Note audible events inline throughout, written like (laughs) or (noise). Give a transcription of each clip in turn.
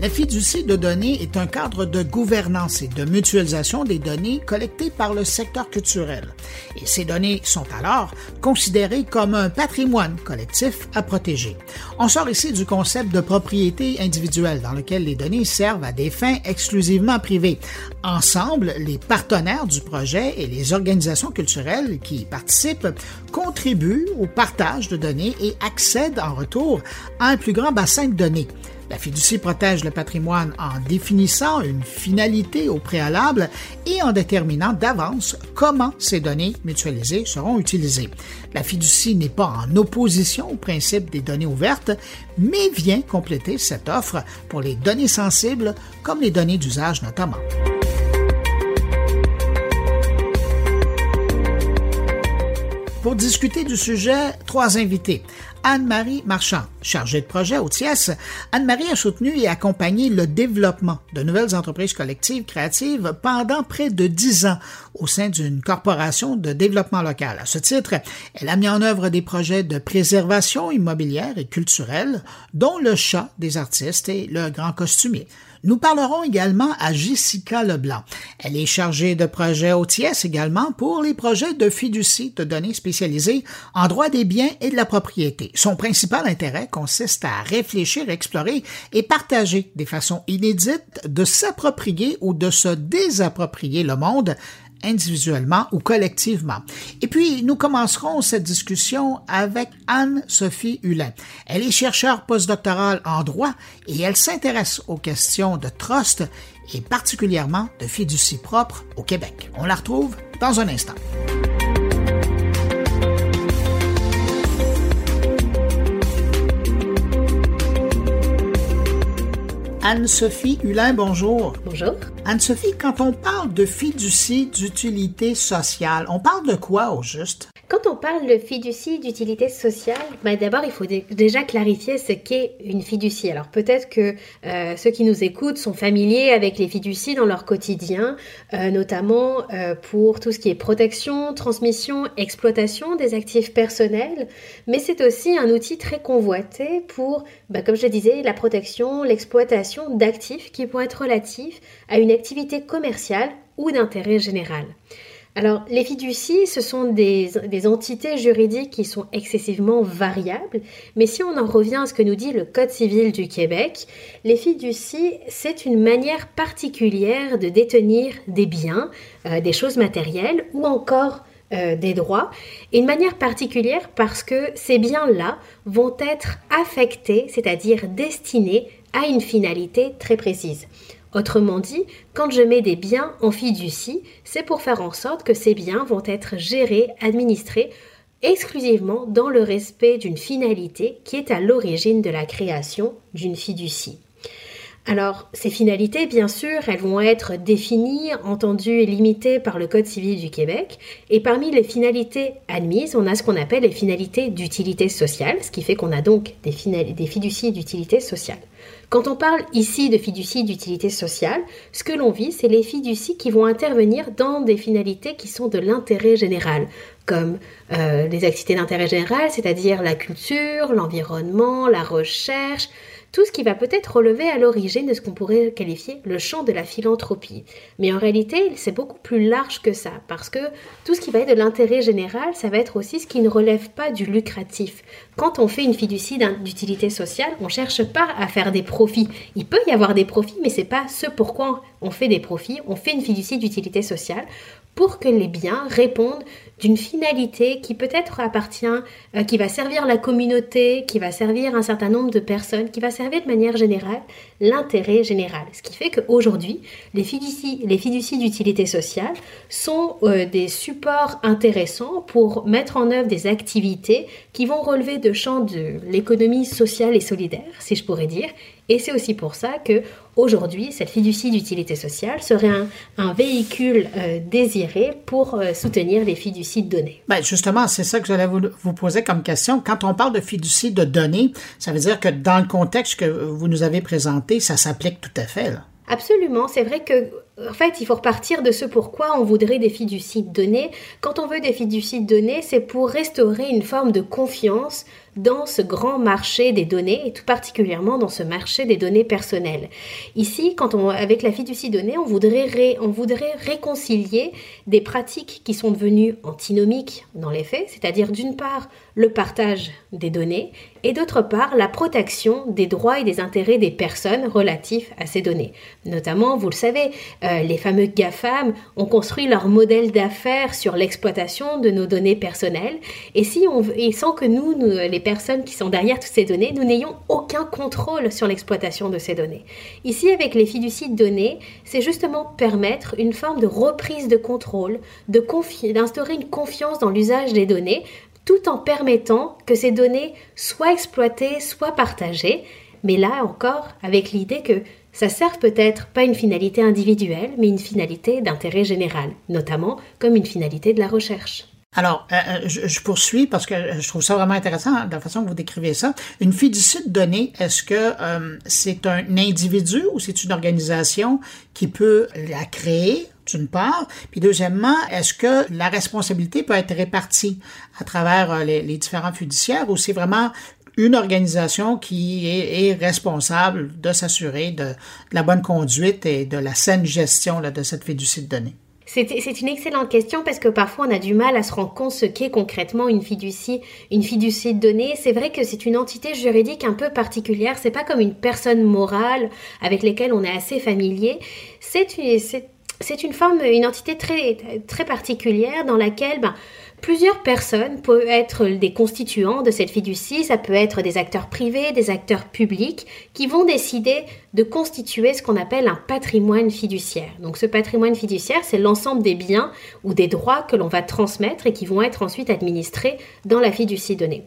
La fiducie de données est un cadre de gouvernance et de mutualisation des données collectées par le secteur culturel. Et ces données sont alors considérées comme un patrimoine collectif à protéger. On sort ici du concept de propriété individuelle dans lequel les données servent à des fins exclusivement privées. Ensemble, les partenaires du projet et les organisations culturelles qui y participent contribuent au partage de données et accèdent en retour à un plus grand bassin de données. La fiducie protège le patrimoine en définissant une finalité au préalable et en déterminant d'avance comment ces données mutualisées seront utilisées. La fiducie n'est pas en opposition au principe des données ouvertes, mais vient compléter cette offre pour les données sensibles comme les données d'usage notamment. Pour discuter du sujet, trois invités. Anne-Marie Marchand, chargée de projet au TIES. Anne-Marie a soutenu et accompagné le développement de nouvelles entreprises collectives créatives pendant près de dix ans au sein d'une corporation de développement local. À ce titre, elle a mis en œuvre des projets de préservation immobilière et culturelle, dont le chat des artistes et le grand costumier. Nous parlerons également à Jessica Leblanc. Elle est chargée de projet OTS également pour les projets de fiducie de données spécialisées en droit des biens et de la propriété. Son principal intérêt consiste à réfléchir, explorer et partager des façons inédites de s'approprier ou de se désapproprier le monde individuellement ou collectivement. Et puis, nous commencerons cette discussion avec Anne-Sophie Hulin. Elle est chercheure postdoctorale en droit et elle s'intéresse aux questions de trust et particulièrement de fiducie propre au Québec. On la retrouve dans un instant. Anne-Sophie Hulin, bonjour. Bonjour. Anne-Sophie, quand on parle de fiducie d'utilité sociale, on parle de quoi au juste? Quand on parle de fiducie d'utilité sociale, bah d'abord il faut déjà clarifier ce qu'est une fiducie. Alors peut-être que euh, ceux qui nous écoutent sont familiers avec les fiducies dans leur quotidien, euh, notamment euh, pour tout ce qui est protection, transmission, exploitation des actifs personnels, mais c'est aussi un outil très convoité pour, bah, comme je le disais, la protection, l'exploitation d'actifs qui vont être relatifs à une activité commerciale ou d'intérêt général. Alors, les fiducies, ce sont des, entités juridiques qui sont excessivement variables, mais si on en revient à ce que nous dit le Code civil du Québec, les fiducies, c'est une manière particulière de détenir des biens, euh, des choses matérielles ou encore euh, des droits, et une manière particulière parce que ces biens-là vont être affectés, c'est-à-dire destinés à une finalité très précise. Autrement dit, quand je mets des biens en fiducie, c'est pour faire en sorte que ces biens vont être gérés, administrés exclusivement dans le respect d'une finalité qui est à l'origine de la création d'une fiducie. Alors, ces finalités, bien sûr, elles vont être définies, entendues et limitées par le Code civil du Québec. Et parmi les finalités admises, on a ce qu'on appelle les finalités d'utilité sociale, ce qui fait qu'on a donc des, fiducies d'utilité sociale. Quand on parle ici de fiducie d'utilité sociale, ce que l'on vit, c'est les fiducies qui vont intervenir dans des finalités qui sont de l'intérêt général, comme euh, les activités d'intérêt général, c'est-à-dire la culture, l'environnement, la recherche, tout ce qui va peut-être relever à l'origine de ce qu'on pourrait qualifier le champ de la philanthropie. Mais en réalité, c'est beaucoup plus large que ça, parce que tout ce qui va être de l'intérêt général, ça va être aussi ce qui ne relève pas du lucratif. Quand on fait une fiducie d'utilité sociale, on ne cherche pas à faire des profits. Il peut y avoir des profits, mais ce n'est pas ce pourquoi on fait des profits. On fait une fiducie d'utilité sociale pour que les biens répondent d'une finalité qui peut-être appartient, euh, qui va servir la communauté, qui va servir un certain nombre de personnes, qui va servir de manière générale l'intérêt général. Ce qui fait qu'aujourd'hui, les fiducies, les fiducies d'utilité sociale sont euh, des supports intéressants pour mettre en œuvre des activités qui vont relever de champs de l'économie sociale et solidaire, si je pourrais dire, et c'est aussi pour ça que aujourd'hui, cette fiducie d'utilité sociale serait un, véhicule euh, désiré pour euh, soutenir les fiducies de données. Ben justement, c'est ça que j'allais vous, vous, poser comme question. Quand on parle de fiducie de données, ça veut dire que dans le contexte que vous nous avez présenté, ça s'applique tout à fait. Là. Absolument, c'est vrai que en fait, il faut repartir de ce pourquoi on voudrait des fiducies de données. Quand on veut des fiducies de données, c'est pour restaurer une forme de confiance dans ce grand marché des données et tout particulièrement dans ce marché des données personnelles. Ici, quand on, avec la fiducie donnée, on voudrait, on voudrait réconcilier des pratiques qui sont devenues antinomiques dans les faits, c'est-à-dire d'une part le partage des données et d'autre part la protection des droits et des intérêts des personnes relatifs à ces données. Notamment, vous le savez, euh, les fameux GAFAM ont construit leur modèle d'affaires sur l'exploitation de nos données personnelles et, si on, et sans que nous, les personnes qui sont derrière toutes ces données, nous n'ayons aucun contrôle sur l'exploitation de ces données. Ici, avec les fiducies de données, c'est justement permettre une forme de reprise de contrôle, d'instaurer une confiance dans l'usage des données tout en permettant que ces données soient exploitées, soient partagées, mais là encore avec l'idée que ça sert peut-être pas une finalité individuelle, mais une finalité d'intérêt général, notamment comme une finalité de la recherche. Alors, euh, euh, je, poursuis parce que je trouve ça vraiment intéressant de la façon que vous décrivez ça. Une fiducie de données, est-ce que euh, c'est un individu ou c'est une organisation qui peut la créer, d'une part? Puis deuxièmement, est-ce que la responsabilité peut être répartie à travers euh, les, différents fiduciaires ou c'est vraiment une organisation qui est, responsable de s'assurer de, la bonne conduite et de la saine gestion de cette fiducie de données? C'est une excellente question parce que parfois on a du mal à se rendre compte ce qu'est concrètement une fiducie, une fiducie de données. C'est vrai que c'est une entité juridique un peu particulière. C'est pas comme une personne morale avec laquelle on est assez familier. C'est une, c'est une forme, une entité très, très particulière dans laquelle ben, plusieurs personnes peuvent être des constituants de cette fiducie, ça peut être des acteurs privés, des acteurs publics, qui vont décider de constituer ce qu'on appelle un patrimoine fiduciaire. Donc ce patrimoine fiduciaire, c'est l'ensemble des biens ou des droits que l'on va transmettre et qui vont être ensuite administrés dans la fiducie donnée.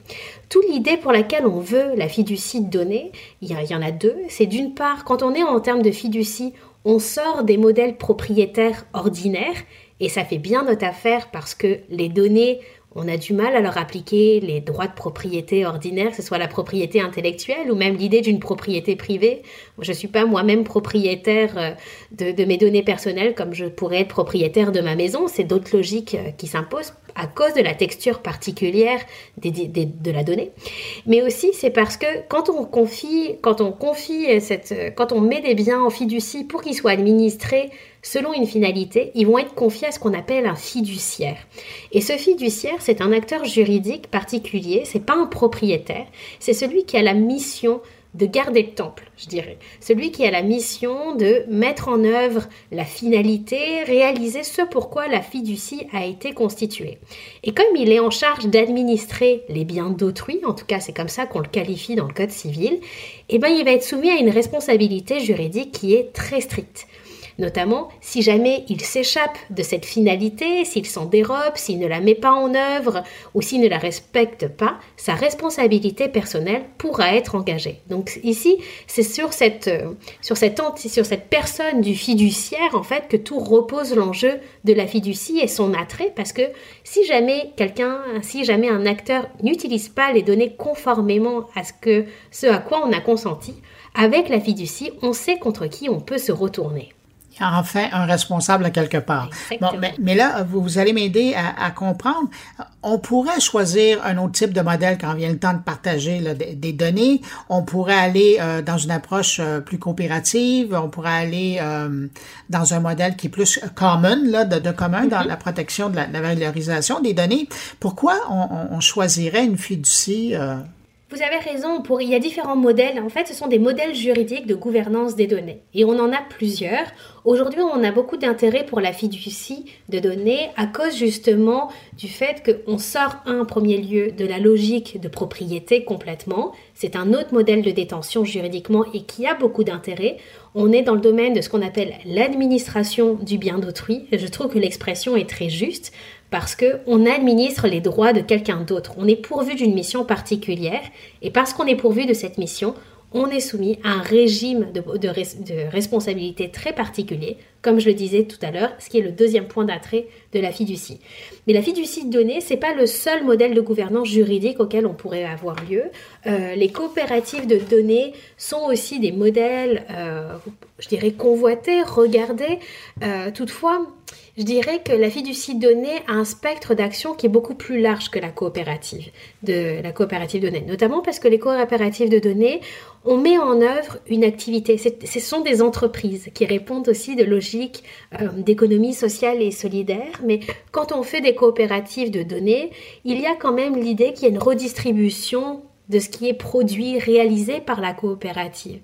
Toute l'idée pour laquelle on veut la fiducie donnée, il y, en a deux, c'est d'une part, quand on est en termes de fiducie, on sort des modèles propriétaires ordinaires et ça fait bien notre affaire parce que les données, on a du mal à leur appliquer les droits de propriété ordinaires, que ce soit la propriété intellectuelle ou même l'idée d'une propriété privée. Je ne suis pas moi-même propriétaire euh, de, mes données personnelles comme je pourrais être propriétaire de ma maison. C'est d'autres logiques euh, qui s'imposent à cause de la texture particulière de la donnée. Mais aussi, c'est parce que quand on confie, quand on confie cette, quand on met des biens en fiducie pour qu'ils soient administrés selon une finalité, ils vont être confiés à ce qu'on appelle un fiduciaire. Et ce fiduciaire, c'est un acteur juridique particulier, c'est pas un propriétaire, c'est celui qui a la mission de garder le temple, je dirais. Celui qui a la mission de mettre en œuvre la finalité, réaliser ce pourquoi la fiducie a été constituée. Et comme il est en charge d'administrer les biens d'autrui, en tout cas c'est comme ça qu'on le qualifie dans le Code civil, eh ben, il va être soumis à une responsabilité juridique qui est très stricte notamment si jamais il s'échappe de cette finalité, s'il s'en dérobe, s'il ne la met pas en œuvre ou s'il ne la respecte pas, sa responsabilité personnelle pourra être engagée. Donc ici, c'est sur cette, euh, sur cette, personne du fiduciaire, en fait, que tout repose l'enjeu de la fiducie et son attrait, parce que si jamais quelqu'un, si jamais un acteur n'utilise pas les données conformément à ce à quoi on a consenti, avec la fiducie, on sait contre qui on peut se retourner enfin un responsable à quelque part. Bon, mais, là, vous, allez m'aider à, comprendre. On pourrait choisir un autre type de modèle quand vient le temps de partager des, données. On pourrait aller euh, dans une approche euh, plus coopérative. On pourrait aller euh, dans un modèle qui est plus common, là, de, commun dans mm-hmm. la protection de la, valorisation des données. Pourquoi on, on choisirait une fiducie vous avez raison, pour, il y a différents modèles. En fait, ce sont des modèles juridiques de gouvernance des données. Et on en a plusieurs. Aujourd'hui, on a beaucoup d'intérêt pour la fiducie de données à cause justement du fait qu'on sort en premier lieu de la logique de propriété complètement. C'est un autre modèle de détention juridiquement et qui a beaucoup d'intérêt. On est dans le domaine de ce qu'on appelle l'administration du bien d'autrui. Je trouve que l'expression est très juste parce qu'on administre les droits de quelqu'un d'autre. On est pourvu d'une mission particulière et parce qu'on est pourvu de cette mission, on est soumis à un régime de, responsabilité très particulier comme je le disais tout à l'heure, ce qui est le deuxième point d'attrait de la fiducie. Mais la fiducie de données, c'est pas le seul modèle de gouvernance juridique auquel on pourrait avoir lieu. Euh, les coopératives de données sont aussi des modèles, euh, je dirais, convoités, regardés. Euh, toutefois, je dirais que la fiducie donnée a un spectre d'action qui est beaucoup plus large que la coopérative de la coopérative de données, notamment parce que les coopératives de données, on met en œuvre une activité. Ce sont des entreprises qui répondent aussi de logiques euh, d'économie sociale et solidaire, mais quand on fait des coopératives de données, il y a quand même l'idée qu'il y a une redistribution de ce qui est produit, réalisé par la coopérative.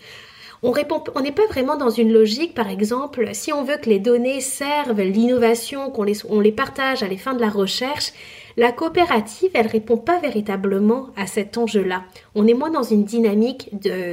On n'est pas vraiment dans une logique, par exemple, si on veut que les données servent l'innovation, qu'on les, on les partage à les fins de la recherche, la coopérative, elle répond pas véritablement à cet enjeu-là. On est moins dans une dynamique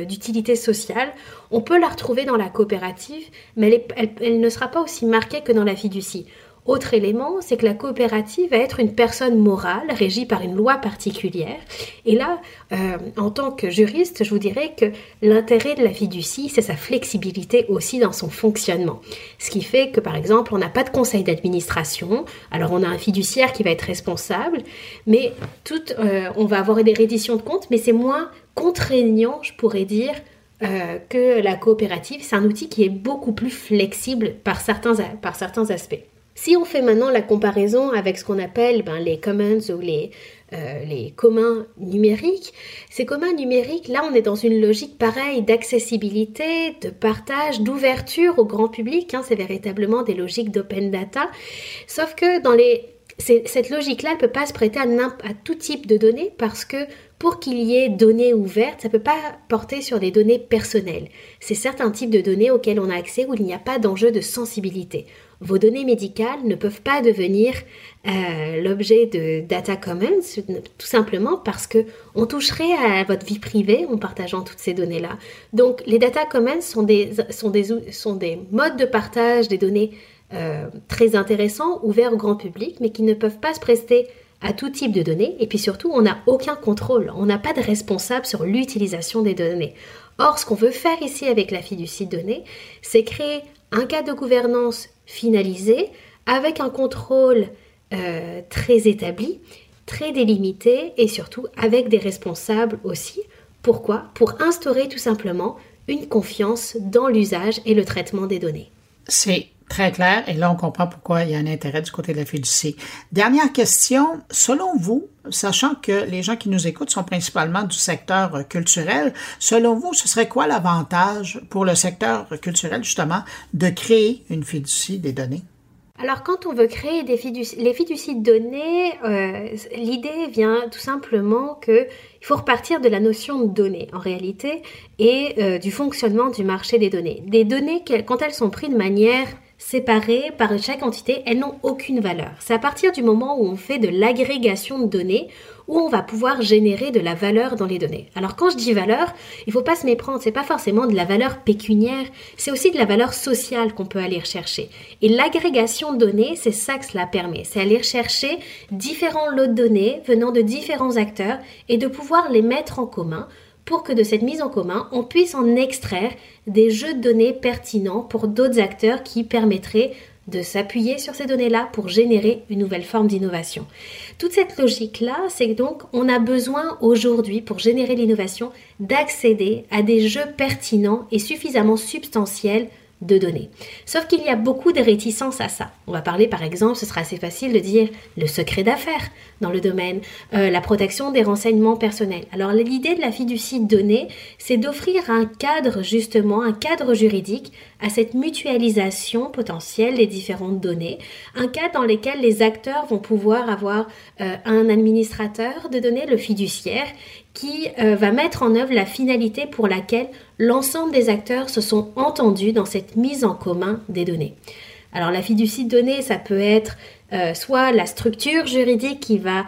d'utilité sociale. On peut la retrouver dans la coopérative, mais elle ne sera pas aussi marquée que dans la fiducie. Autre élément, c'est que la coopérative va être une personne morale régie par une loi particulière. Et là, euh, en tant que juriste, je vous dirais que l'intérêt de la fiducie, c'est sa flexibilité aussi dans son fonctionnement. Ce qui fait que, par exemple, on n'a pas de conseil d'administration. Alors, on a un fiduciaire qui va être responsable, mais tout, euh, on va avoir des redditions de comptes, mais c'est moins contraignant, je pourrais dire, euh, que la coopérative. C'est un outil qui est beaucoup plus flexible par certains, par certains aspects. Si on fait maintenant la comparaison avec ce qu'on appelle ben, les commons ou les, euh, les communs numériques, ces communs numériques, là, on est dans une logique pareille d'accessibilité, de partage, d'ouverture au grand public. Hein, c'est véritablement des logiques d'open data. Sauf que dans les cette logique-là ne peut pas se prêter à, à, tout type de données parce que pour qu'il y ait données ouvertes, ça ne peut pas porter sur des données personnelles. C'est certains types de données auxquels on a accès où il n'y a pas d'enjeu de sensibilité vos données médicales ne peuvent pas devenir euh, l'objet de data commons, tout simplement parce que on toucherait à votre vie privée en partageant toutes ces données-là. Donc, les data commons sont des, sont des, sont des modes de partage des données euh, très intéressants, ouverts au grand public, mais qui ne peuvent pas se prester à tout type de données. Et puis surtout, on n'a aucun contrôle. On n'a pas de responsable sur l'utilisation des données. Or, ce qu'on veut faire ici avec la fiducie de données, c'est créer un cas de gouvernance finalisé, avec un contrôle euh, très établi, très délimité et surtout avec des responsables aussi. Pourquoi? Pour instaurer tout simplement une confiance dans l'usage et le traitement des données. C'est très clair et là on comprend pourquoi il y a un intérêt du côté de la fiducie. Dernière question, selon vous, sachant que les gens qui nous écoutent sont principalement du secteur culturel, selon vous, ce serait quoi l'avantage pour le secteur culturel justement de créer une fiducie des données? Alors quand on veut créer des fiducies, les fiducies données, euh, l'idée vient tout simplement qu'il faut repartir de la notion de données en réalité et euh, du fonctionnement du marché des données. Des données, quand elles sont prises de manière séparées par chaque entité, elles n'ont aucune valeur. C'est à partir du moment où on fait de l'agrégation de données où on va pouvoir générer de la valeur dans les données. Alors quand je dis valeur, il faut pas se méprendre, c'est pas forcément de la valeur pécuniaire, c'est aussi de la valeur sociale qu'on peut aller rechercher. Et l'agrégation de données, c'est ça que cela permet, c'est aller chercher différents lots de données venant de différents acteurs et de pouvoir les mettre en commun pour que de cette mise en commun, on puisse en extraire des jeux de données pertinents pour d'autres acteurs qui permettraient de s'appuyer sur ces données-là pour générer une nouvelle forme d'innovation. Toute cette logique-là, c'est donc on a besoin aujourd'hui, pour générer l'innovation, d'accéder à des jeux pertinents et suffisamment substantiels de données. Sauf qu'il y a beaucoup de réticences à ça. On va parler par exemple, ce sera assez facile de dire le secret d'affaires dans le domaine, euh, la protection des renseignements personnels. Alors l'idée de la fiducie de données, c'est d'offrir un cadre justement, un cadre juridique à cette mutualisation potentielle des différentes données, un cadre dans lequel les acteurs vont pouvoir avoir euh, un administrateur de données, le fiduciaire, qui euh, va mettre en œuvre la finalité pour laquelle l'ensemble des acteurs se sont entendus dans cette mise en commun des données. Alors la fiducie de données, ça peut être euh, soit la structure juridique qui va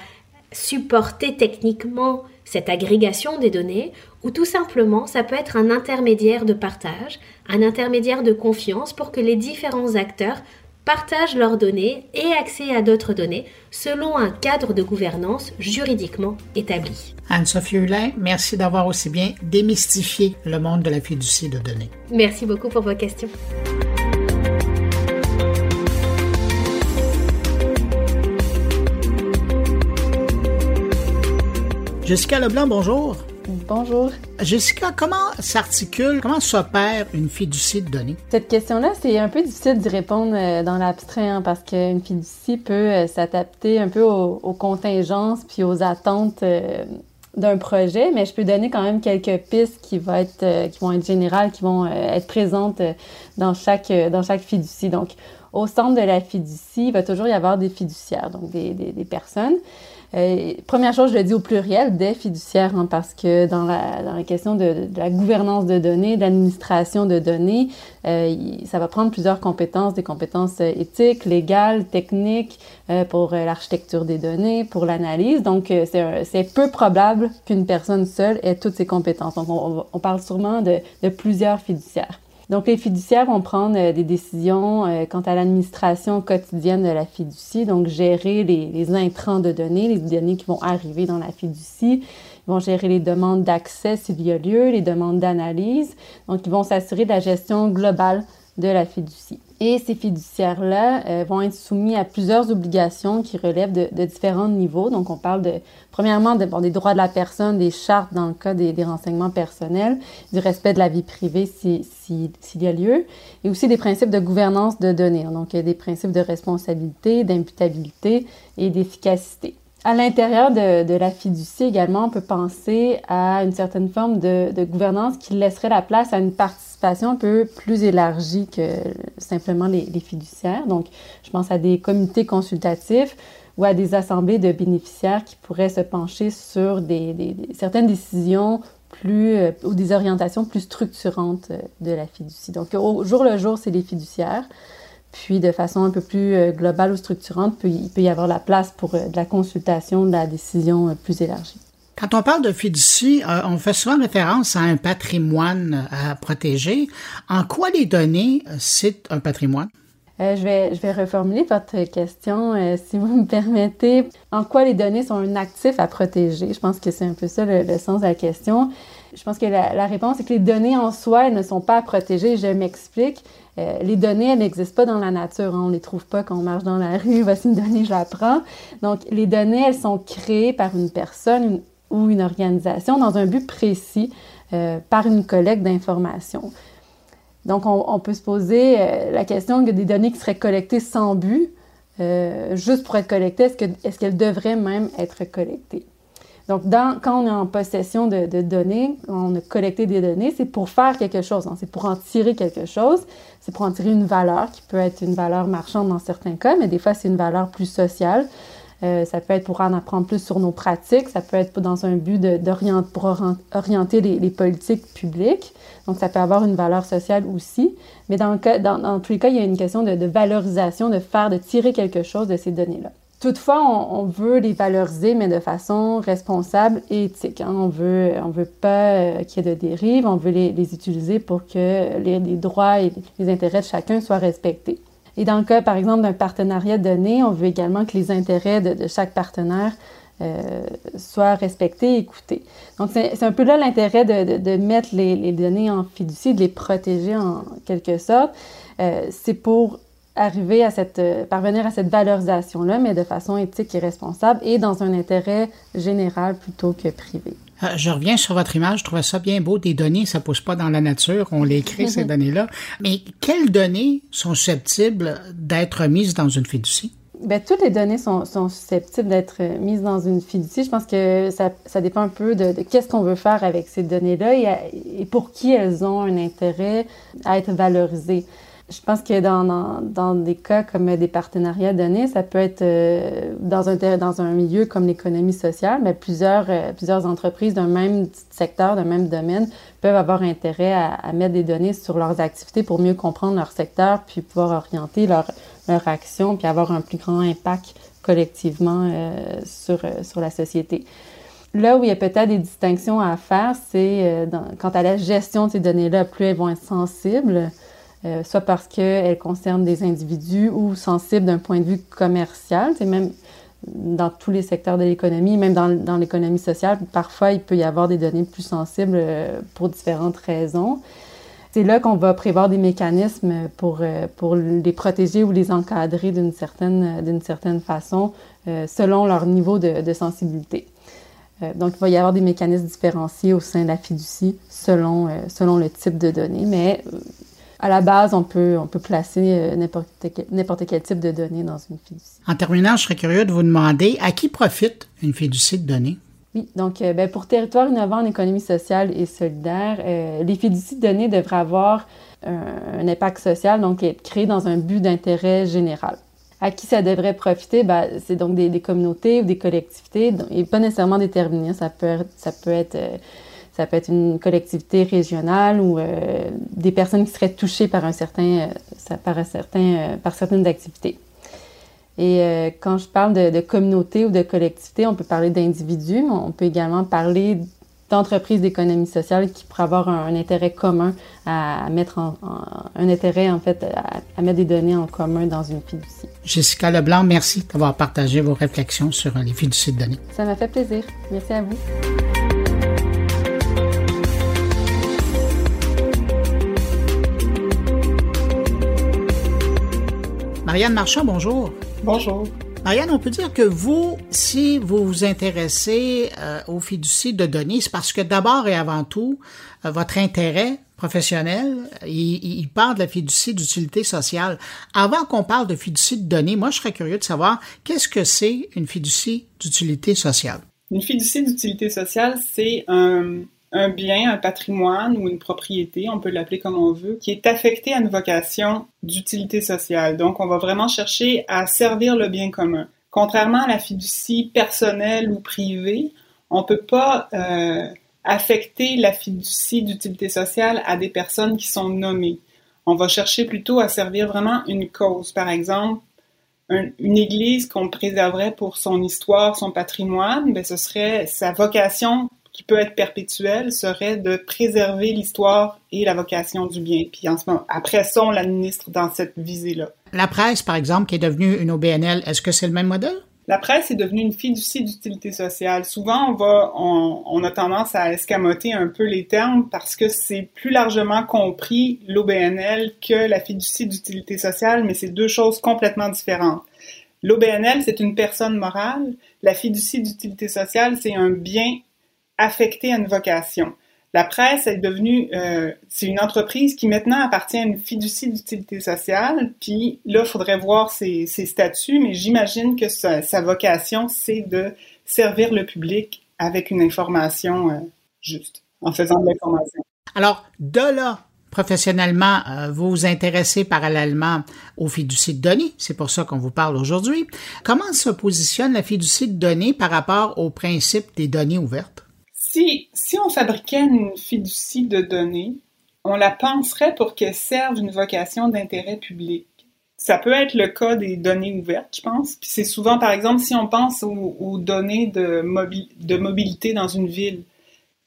supporter techniquement cette agrégation des données, ou tout simplement ça peut être un intermédiaire de partage, un intermédiaire de confiance pour que les différents acteurs partagent leurs données et accès à d'autres données selon un cadre de gouvernance juridiquement établi. Anne-Sophie Hulin, merci d'avoir aussi bien démystifié le monde de la fiducie de données. Merci beaucoup pour vos questions. Jessica Leblanc, bonjour. Bonjour. Jessica, comment s'articule, comment s'opère une fiducie de données? Cette question-là, c'est un peu difficile d'y répondre euh, dans l'abstrait hein, parce qu'une fiducie peut euh, s'adapter un peu aux, contingences puis aux attentes euh, d'un projet, mais je peux donner quand même quelques pistes qui vont être, qui vont être générales, qui vont être présentes dans chaque, dans chaque fiducie. Donc, au centre de la fiducie, il va toujours y avoir des fiduciaires, donc des, des, des personnes. Euh, première chose, je le dis au pluriel, des fiduciaires, hein, parce que dans la, dans la question de, de, la gouvernance de données, d'administration de données, euh, ça va prendre plusieurs compétences, des compétences euh, éthiques, légales, techniques, euh, pour euh, l'architecture des données, pour l'analyse. Donc, c'est peu probable qu'une personne seule ait toutes ces compétences. Donc, on, on parle sûrement de, de plusieurs fiduciaires. Donc, les fiduciaires vont prendre euh, des décisions euh, quant à l'administration quotidienne de la fiducie, donc gérer les, les, intrants de données, les données qui vont arriver dans la fiducie. Ils vont gérer les demandes d'accès s'il y a lieu, les demandes d'analyse. Donc, ils vont s'assurer de la gestion globale de la fiducie. Et ces fiduciaires-là euh, vont être soumis à plusieurs obligations qui relèvent de, différents niveaux. Donc, on parle de, premièrement, des droits de la personne, des chartes dans le cas des, renseignements personnels, du respect de la vie privée s'il si, y a lieu, et aussi des principes de gouvernance de données. Donc, il y a des principes de responsabilité, d'imputabilité et d'efficacité. À l'intérieur de, la fiducie également, on peut penser à une certaine forme de, de gouvernance qui laisserait la place à une participation un peu plus élargie que simplement les, fiduciaires. Donc, je pense à des comités consultatifs ou à des assemblées de bénéficiaires qui pourraient se pencher sur certaines décisions plus euh, ou des orientations plus structurantes euh, de la fiducie. Donc, au jour le jour, c'est les fiduciaires. Puis, de façon un peu plus euh, globale ou structurante, il peut y avoir la place pour de la consultation, de la décision plus élargie. Quand on parle de fiducie, on fait souvent référence à un patrimoine à protéger. En quoi les données, c'est un patrimoine? Euh, je, vais, je vais reformuler votre question, euh, si vous me permettez. En quoi les données sont un actif à protéger? Je pense que c'est un peu ça le, sens de la question. Je pense que la, réponse est que les données en soi, elles ne sont pas à protéger. Je m'explique. Euh, les données, elles n'existent pas dans la nature. On ne les trouve pas quand on marche dans la rue. Voici une donnée, je la prends. Donc, les données, elles sont créées par une personne une, ou une organisation dans un but précis euh, par une collecte d'informations. Donc, on, peut se poser euh, la question que des données qui seraient collectées sans but, euh, juste pour être collectées, est-ce qu'elles est devraient même être collectées? Donc, quand on est en possession de, de données, on a collecté des données, c'est pour faire quelque chose, hein, c'est pour en tirer quelque chose, c'est pour en tirer une valeur qui peut être une valeur marchande dans certains cas, mais des fois c'est une valeur plus sociale. Euh, ça peut être pour en apprendre plus sur nos pratiques, ça peut être dans un but orienter les, politiques publiques. Donc, ça peut avoir une valeur sociale aussi. Mais dans, dans, tous les cas, il y a une question de, de valorisation, de faire, de tirer quelque chose de ces données-là. Toutefois, on, veut les valoriser, mais de façon responsable et éthique. Hein. On veut, on veut pas euh, qu'il y ait de dérives, on veut les, les utiliser pour que les, droits et les intérêts de chacun soient respectés. Et dans le cas, par exemple, d'un partenariat donné, on veut également que les intérêts de, chaque partenaire euh, soient respectés et écoutés. Donc, c'est un peu là l'intérêt de, de, de, mettre les, les, données en fiducie, de les protéger en quelque sorte. Euh, c'est pour arriver à cette, euh, parvenir à cette valorisation-là, mais de façon éthique et responsable et dans un intérêt général plutôt que privé. Euh, je reviens sur votre image, je trouvais ça bien beau. Des données, ça pousse pas dans la nature, on les (laughs) crée, ces données-là. Mais quelles données sont susceptibles d'être mises dans une fiducie? Bien, toutes les données sont, sont susceptibles d'être mises dans une fiducie. Je pense que ça, ça dépend un peu de, de qu'est-ce qu'on veut faire avec ces données-là et, et pour qui elles ont un intérêt à être valorisées. Je pense que dans, dans, dans, des cas comme des partenariats donnés, ça peut être euh, dans, un, dans un milieu comme l'économie sociale, mais plusieurs, euh, plusieurs entreprises d'un même secteur, d'un même domaine peuvent avoir intérêt à, à, mettre des données sur leurs activités pour mieux comprendre leur secteur, puis pouvoir orienter leur, leur action, puis avoir un plus grand impact collectivement euh, sur, sur la société. Là où il y a peut-être des distinctions à faire, c'est quant à la gestion de ces données-là, plus elles vont être sensibles, euh, soit parce qu'elles concernent des individus ou sensibles d'un point de vue commercial. C'est même dans tous les secteurs de l'économie, même dans, l'économie sociale, parfois il peut y avoir des données plus sensibles euh, pour différentes raisons. C'est là qu'on va prévoir des mécanismes pour, euh, pour les protéger ou les encadrer d'une certaine, certaine façon selon leur niveau de, de sensibilité. donc, il va y avoir des mécanismes différenciés au sein de la fiducie selon, selon le type de données, mais à la base, on peut, on peut placer n'importe quel, quel type de données dans une fiducie. En terminant, je serais curieux de vous demander à qui profite une fiducie de données? Oui, donc ben, pour Territoire innovant en économie sociale et solidaire, les fiducies de données devraient avoir un, impact social, donc être créé dans un but d'intérêt général. À qui ça devrait profiter? Ben, c'est donc des, communautés ou des collectivités, et pas nécessairement déterminé. Ça peut, ça peut être... Euh, ça peut être une collectivité régionale ou euh, des personnes qui seraient touchées par un certain, euh, par, un certain par certaines activités. Et quand je parle de, de, communauté ou de collectivité, on peut parler d'individus, mais on peut également parler d'entreprises d'économie sociale qui pourraient avoir un, intérêt commun à, mettre en, un intérêt en fait à, mettre des données en commun dans une fiducie. Jessica Leblanc, merci d'avoir partagé vos réflexions sur les fiducies de données. Ça m'a fait plaisir. Merci à vous. Marianne Marchand, bonjour. Bonjour. Marianne, on peut dire que vous, si vous vous intéressez euh, aux fiducies de données, c'est parce que d'abord et avant tout, euh, votre intérêt professionnel, il, il, part de la fiducie d'utilité sociale. Avant qu'on parle de fiducie de données, moi, je serais curieux de savoir qu'est-ce que c'est une fiducie d'utilité sociale? Une fiducie d'utilité sociale, c'est un, un bien, un patrimoine ou une propriété, on peut l'appeler comme on veut, qui est affecté à une vocation d'utilité sociale. Donc, on va vraiment chercher à servir le bien commun. Contrairement à la fiducie personnelle ou privée, on ne peut pas euh, affecter la fiducie d'utilité sociale à des personnes qui sont nommées. On va chercher plutôt à servir vraiment une cause. Par exemple, une église qu'on préserverait pour son histoire, son patrimoine, ben, ce serait sa vocation qui peut être perpétuel serait de préserver l'histoire et la vocation du bien. Puis en ce moment, après ça, on l'administre dans cette visée-là. La presse, par exemple, qui est devenue une OBNL, est-ce que c'est le même modèle? La presse est devenue une fiducie d'utilité sociale. Souvent, on va, on, a tendance à escamoter un peu les termes parce que c'est plus largement compris l'OBNL que la fiducie d'utilité sociale, mais c'est deux choses complètement différentes. L'OBNL, c'est une personne morale. La fiducie d'utilité sociale, c'est un bien affecté à une vocation. La presse est devenue, euh, c'est une entreprise qui maintenant appartient à une fiducie d'utilité sociale. Puis là, il faudrait voir ses, statuts, mais j'imagine que sa, vocation, c'est de servir le public avec une information euh, juste, en faisant de l'information. Alors, de là, professionnellement, euh, vous vous intéressez parallèlement aux fiducies de données. C'est pour ça qu'on vous parle aujourd'hui. Comment se positionne la fiducie de données par rapport au principe des données ouvertes? Si, on fabriquait une fiducie de données, on la penserait pour qu'elle serve une vocation d'intérêt public. Ça peut être le cas des données ouvertes, je pense. C'est souvent, par exemple, si on pense aux, données de, de, mobilité dans une ville,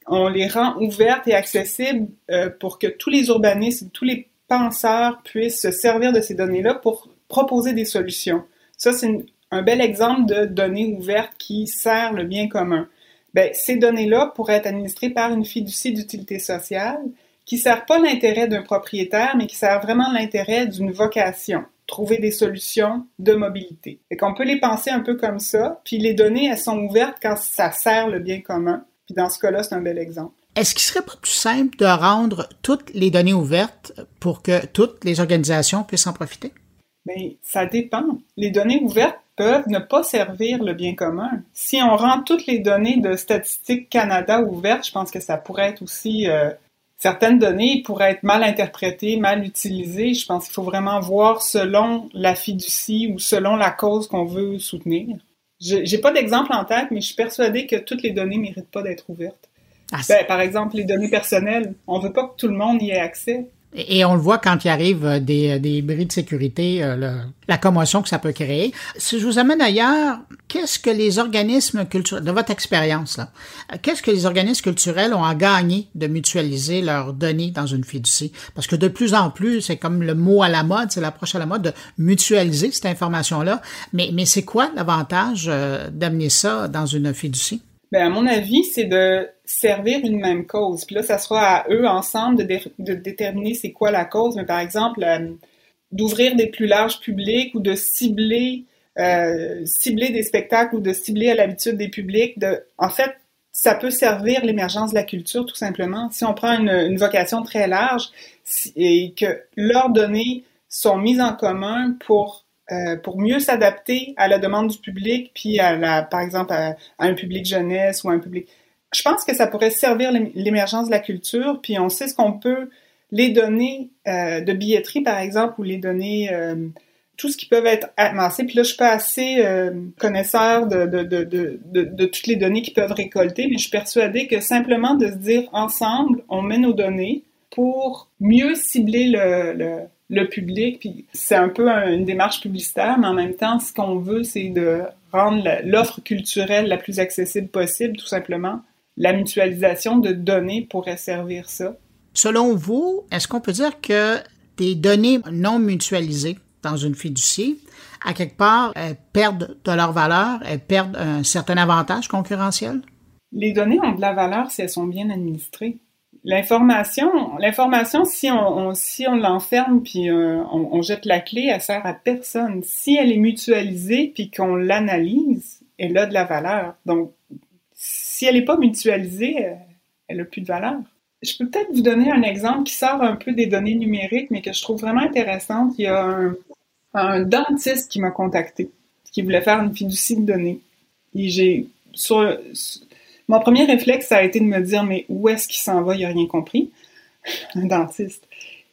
on les rend ouvertes et accessibles euh, pour que tous les urbanistes, tous les penseurs puissent se servir de ces données-là pour proposer des solutions. Ça, c'est un bel exemple de données ouvertes qui sert le bien commun. Ben, ces données-là pourraient être administrées par une fiducie d'utilité sociale qui ne sert pas l'intérêt d'un propriétaire, mais qui sert vraiment l'intérêt d'une vocation, trouver des solutions de mobilité. Et qu'on peut les penser un peu comme ça, puis les données, elles sont ouvertes quand ça sert le bien commun. Puis dans ce cas-là, c'est un bel exemple. Est-ce qu'il serait pas plus simple de rendre toutes les données ouvertes pour que toutes les organisations puissent en profiter? Bien, ça dépend. Les données ouvertes peuvent ne pas servir le bien commun. Si on rend toutes les données de Statistique Canada ouvertes, je pense que ça pourrait être aussi euh, certaines données pourraient être mal interprétées, mal utilisées. Je pense qu'il faut vraiment voir selon la fiducie ou selon la cause qu'on veut soutenir. J'ai pas d'exemple en tête, mais je suis persuadée que toutes les données méritent pas d'être ouvertes. Ah, ben, par exemple, les données personnelles, on veut pas que tout le monde y ait accès. Et on le voit quand il arrive euh, des, euh, des bris de sécurité, euh, la commotion que ça peut créer. Si je vous amène ailleurs, qu'est-ce que les organismes culturels, de votre expérience, qu'est-ce que les organismes culturels ont à gagner de mutualiser leurs données dans une fiducie? Parce que de plus en plus, c'est comme le mot à la mode, c'est l'approche à la mode de mutualiser cette information-là. Mais, mais c'est quoi l'avantage d'amener ça dans une fiducie? Bien, à mon avis, c'est de servir une même cause. Puis là, ça sera à eux ensemble de, déterminer c'est quoi la cause. Mais par exemple, euh, d'ouvrir des plus larges publics ou de cibler, euh, cibler des spectacles ou de cibler à l'habitude des publics. De, en fait, ça peut servir l'émergence de la culture, tout simplement. Si on prend une, vocation très large et que leurs données sont mises en commun pour euh, pour mieux s'adapter à la demande du public, puis à la, par exemple, à, un public jeunesse ou à un public. Je pense que ça pourrait servir l'émergence de la culture, puis on sait ce qu'on peut, les données euh, de billetterie, par exemple, ou les données, euh, tout ce qui peut être amassé. Puis là, je suis pas assez euh, connaisseur de, toutes les données qu'ils peuvent récolter, mais je suis persuadée que simplement de se dire ensemble, on met nos données pour mieux cibler le, le le public. Puis c'est un peu une démarche publicitaire, mais en même temps, ce qu'on veut, c'est de rendre l'offre culturelle la plus accessible possible, tout simplement. La mutualisation de données pourrait servir ça? Selon vous, est-ce qu'on peut dire que des données non mutualisées dans une fiducie, à quelque part, elles perdent de leur valeur, elles perdent un certain avantage concurrentiel? Les données ont de la valeur si elles sont bien administrées. L'information, l'information, si on, si on l'enferme puis euh, on, jette la clé, elle sert à personne. Si elle est mutualisée puis qu'on l'analyse, elle a de la valeur. Donc, si elle n'est pas mutualisée, euh, elle n'a plus de valeur. Je peux peut-être vous donner un exemple qui sort un peu des données numériques, mais que je trouve vraiment intéressante. Il y a un, dentiste qui m'a contacté, qui voulait faire une fiducie de données. Et j'ai mon premier réflexe, ça a été de me dire, mais où est-ce qu'il s'en va? Il n'a rien compris. (laughs) Un dentiste.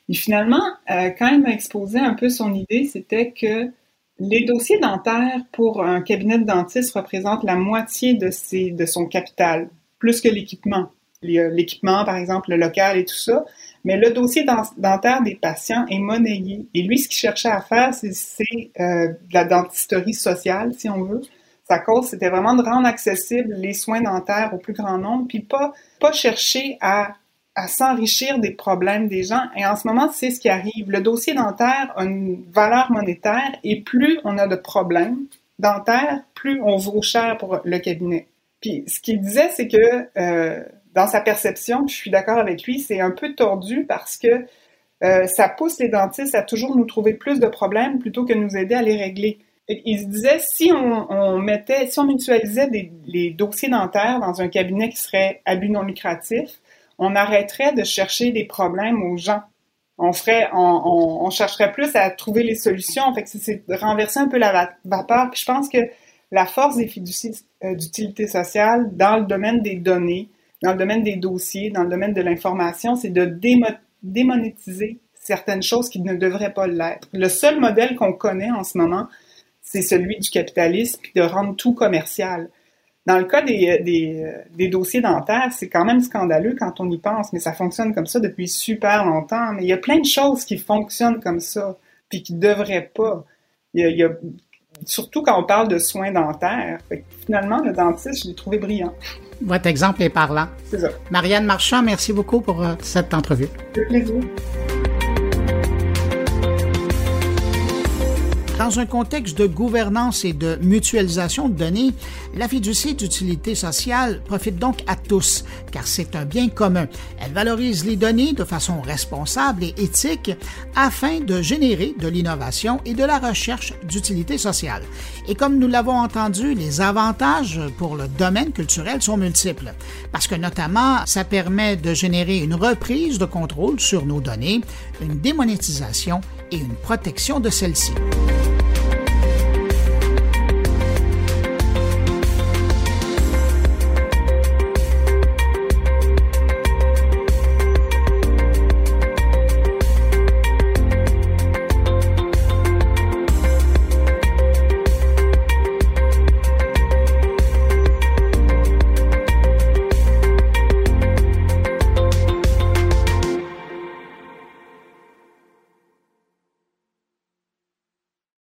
Et finalement, euh, quand il m'a exposé un peu son idée, c'était que les dossiers dentaires pour un cabinet de dentiste représentent la moitié de, ses, de son capital, plus que l'équipement. L'équipement, par exemple, le local et tout ça. Mais le dossier dentaire des patients est monnayé. Et lui, ce qu'il cherchait à faire, c'est euh, de la dentisterie sociale, si on veut. Sa cause, c'était vraiment de rendre accessibles les soins dentaires au plus grand nombre, puis pas, pas chercher à, à s'enrichir des problèmes des gens. Et en ce moment, c'est ce qui arrive. Le dossier dentaire a une valeur monétaire et plus on a de problèmes dentaires, plus on vaut cher pour le cabinet. Puis ce qu'il disait, c'est que euh, dans sa perception, je suis d'accord avec lui, c'est un peu tordu parce que euh, ça pousse les dentistes à toujours nous trouver plus de problèmes plutôt que nous aider à les régler il se disait si on, mettait, si on mutualisait les dossiers dentaires dans un cabinet qui serait à but non lucratif, on arrêterait de chercher des problèmes aux gens. On ferait, on, chercherait plus à trouver les solutions. Fait que c'est renverser un peu la vapeur. Puis je pense que la force des fiducies euh, d'utilité sociale dans le domaine des données, dans le domaine des dossiers, dans le domaine de l'information, c'est de démonétiser certaines choses qui ne devraient pas l'être. Le seul modèle qu'on connaît en ce moment, c'est celui du capitalisme, puis de rendre tout commercial. Dans le cas des, des, des dossiers dentaires, c'est quand même scandaleux quand on y pense, mais ça fonctionne comme ça depuis super longtemps. Mais il y a plein de choses qui fonctionnent comme ça, puis qui ne devraient pas. Il y, a, surtout quand on parle de soins dentaires. finalement, le dentiste, je l'ai trouvé brillant. Votre exemple est parlant. C'est ça. Marianne Marchand, merci beaucoup pour euh, cette entrevue. De plaisir. Dans un contexte de gouvernance et de mutualisation de données, la fiducie d'utilité sociale profite donc à tous, car c'est un bien commun. Elle valorise les données de façon responsable et éthique afin de générer de l'innovation et de la recherche d'utilité sociale. Et comme nous l'avons entendu, les avantages pour le domaine culturel sont multiples, parce que notamment, ça permet de générer une reprise de contrôle sur nos données, une démonétisation et une protection de celles-ci.